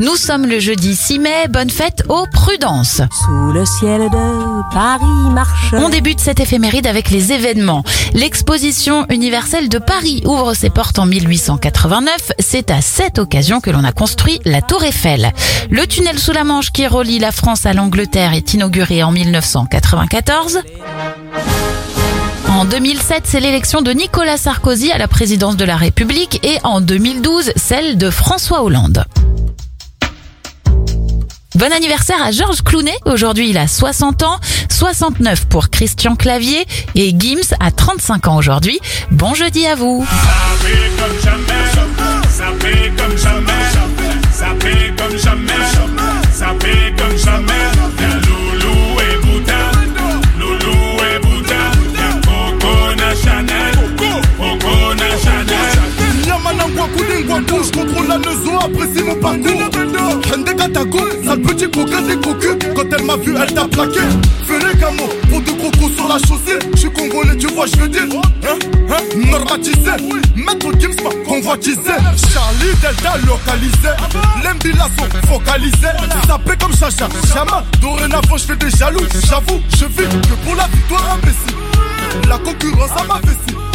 Nous sommes le jeudi 6 mai, bonne fête aux prudences. Sous le ciel de Paris marche. On débute cette éphéméride avec les événements. L'exposition universelle de Paris ouvre ses portes en 1889. C'est à cette occasion que l'on a construit la Tour Eiffel. Le tunnel sous la Manche qui relie la France à l'Angleterre est inauguré en 1994. En 2007, c'est l'élection de Nicolas Sarkozy à la présidence de la République et en 2012, celle de François Hollande. Bon anniversaire à Georges Clounet. Aujourd'hui, il a 60 ans, 69 pour Christian Clavier et Gims a 35 ans aujourd'hui. Bon jeudi à vous. Sale petit coquin des cocus. Quand elle m'a vu, elle t'a plaqué. Fais les gamos, pour deux crocos sur la chaussée. Je suis congolais, tu vois, je veux dire. Hein, hein, normatisé. Maître Gims m'a convoitisé. Charlie Delta localisé. L'embila sont focalisés. Sapé comme Chacha, Chama. Dorénavant, je fais des jaloux. J'avoue, je vis que pour la victoire imbécile. La concurrence à ma vessie.